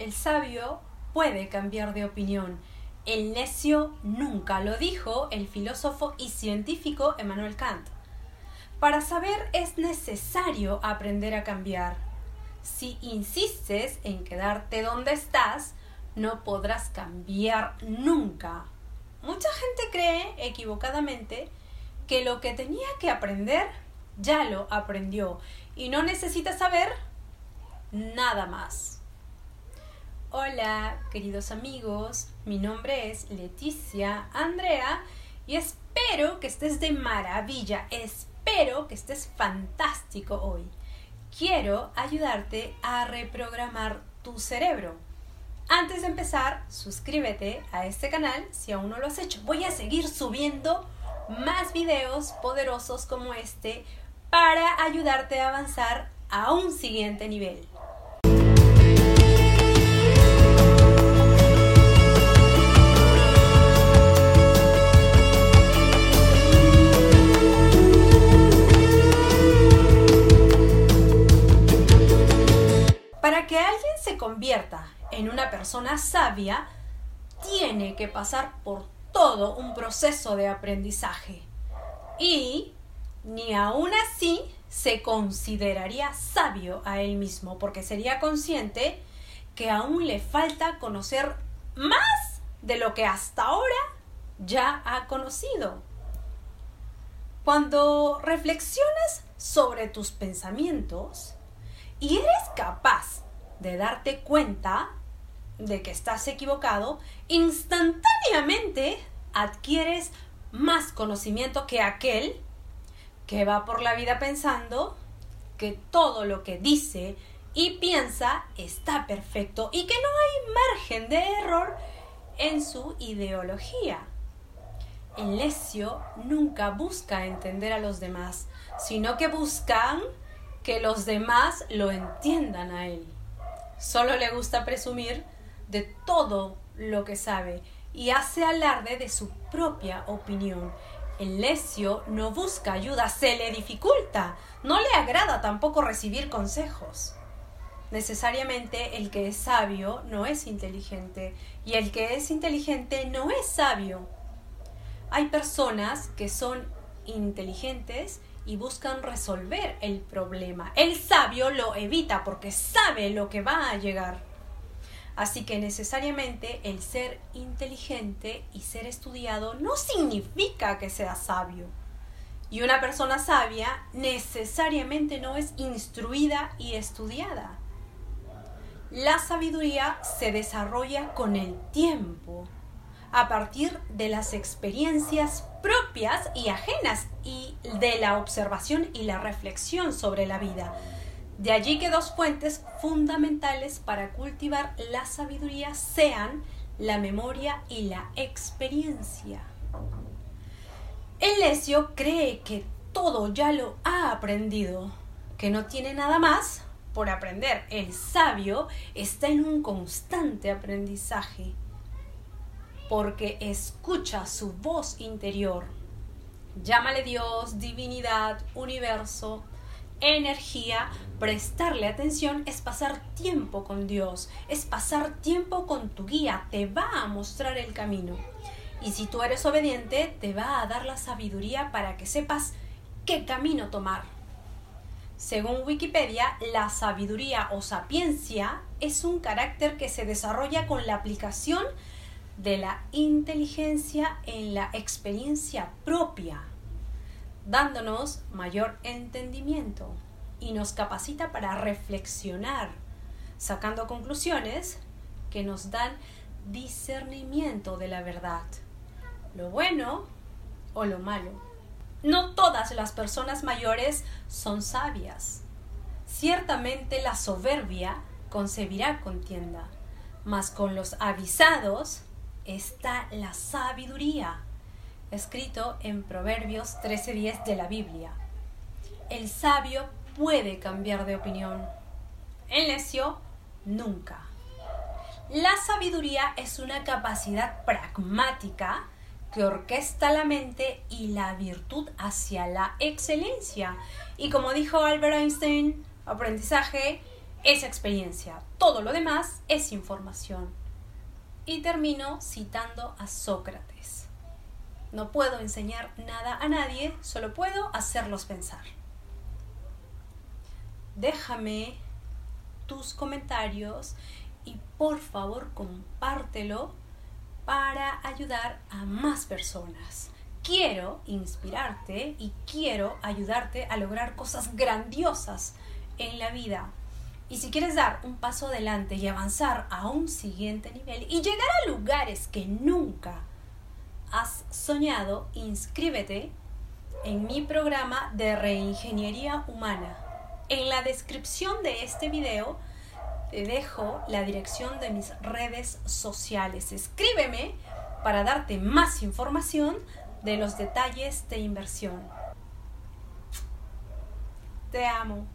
El sabio puede cambiar de opinión. El necio nunca lo dijo el filósofo y científico Emmanuel Kant. Para saber es necesario aprender a cambiar. Si insistes en quedarte donde estás, no podrás cambiar nunca. Mucha gente cree equivocadamente que lo que tenía que aprender ya lo aprendió y no necesita saber nada más. Hola, queridos amigos, mi nombre es Leticia Andrea y espero que estés de maravilla, espero que estés fantástico hoy. Quiero ayudarte a reprogramar tu cerebro. Antes de empezar, suscríbete a este canal si aún no lo has hecho. Voy a seguir subiendo más videos poderosos como este para ayudarte a avanzar a un siguiente nivel. Persona sabia, tiene que pasar por todo un proceso de aprendizaje. Y ni aún así se consideraría sabio a él mismo, porque sería consciente que aún le falta conocer más de lo que hasta ahora ya ha conocido. Cuando reflexionas sobre tus pensamientos y eres capaz de darte cuenta de que estás equivocado, instantáneamente adquieres más conocimiento que aquel que va por la vida pensando que todo lo que dice y piensa está perfecto y que no hay margen de error en su ideología. El necio nunca busca entender a los demás, sino que buscan que los demás lo entiendan a él. Solo le gusta presumir de todo lo que sabe y hace alarde de su propia opinión el necio no busca ayuda, se le dificulta, no le agrada tampoco recibir consejos. Necesariamente el que es sabio no es inteligente y el que es inteligente no es sabio. Hay personas que son inteligentes y buscan resolver el problema. El sabio lo evita porque sabe lo que va a llegar. Así que necesariamente el ser inteligente y ser estudiado no significa que sea sabio. Y una persona sabia necesariamente no es instruida y estudiada. La sabiduría se desarrolla con el tiempo, a partir de las experiencias propias y ajenas y de la observación y la reflexión sobre la vida de allí que dos fuentes fundamentales para cultivar la sabiduría sean la memoria y la experiencia. El necio cree que todo ya lo ha aprendido, que no tiene nada más por aprender. El sabio está en un constante aprendizaje porque escucha su voz interior. Llámale Dios, divinidad, universo, energía, prestarle atención es pasar tiempo con Dios, es pasar tiempo con tu guía, te va a mostrar el camino. Y si tú eres obediente, te va a dar la sabiduría para que sepas qué camino tomar. Según Wikipedia, la sabiduría o sapiencia es un carácter que se desarrolla con la aplicación de la inteligencia en la experiencia propia dándonos mayor entendimiento y nos capacita para reflexionar, sacando conclusiones que nos dan discernimiento de la verdad, lo bueno o lo malo. No todas las personas mayores son sabias. Ciertamente la soberbia concebirá contienda, mas con los avisados está la sabiduría escrito en Proverbios 13:10 de la Biblia. El sabio puede cambiar de opinión. El necio nunca. La sabiduría es una capacidad pragmática que orquesta la mente y la virtud hacia la excelencia. Y como dijo Albert Einstein, aprendizaje esa experiencia. Todo lo demás es información. Y termino citando a Sócrates. No puedo enseñar nada a nadie, solo puedo hacerlos pensar. Déjame tus comentarios y por favor compártelo para ayudar a más personas. Quiero inspirarte y quiero ayudarte a lograr cosas grandiosas en la vida. Y si quieres dar un paso adelante y avanzar a un siguiente nivel y llegar a lugares que nunca has soñado, inscríbete en mi programa de reingeniería humana. En la descripción de este video te dejo la dirección de mis redes sociales. Escríbeme para darte más información de los detalles de inversión. Te amo.